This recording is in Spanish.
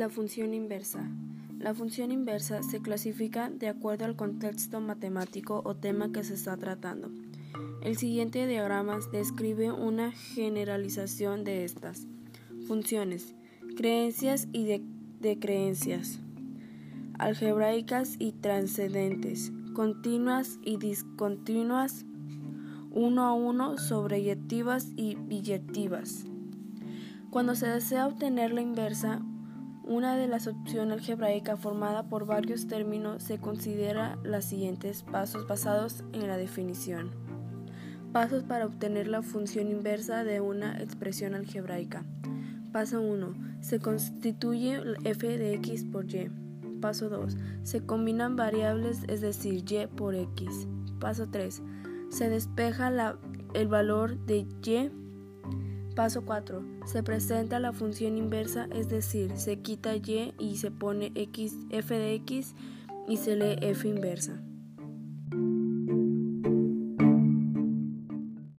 La función inversa. La función inversa se clasifica de acuerdo al contexto matemático o tema que se está tratando. El siguiente diagrama describe una generalización de estas. Funciones, creencias y de, creencias, algebraicas y transcendentes, continuas y discontinuas, uno a uno, sobreyectivas y biyectivas. Cuando se desea obtener la inversa, una de las opciones algebraica formada por varios términos se considera los siguientes pasos basados en la definición. Pasos para obtener la función inversa de una expresión algebraica. Paso 1. Se constituye f de x por y. Paso 2. Se combinan variables, es decir, y por x. Paso 3. Se despeja el valor de y Paso 4. Se presenta la función inversa, es decir, se quita y y se pone x, f de x y se lee f inversa.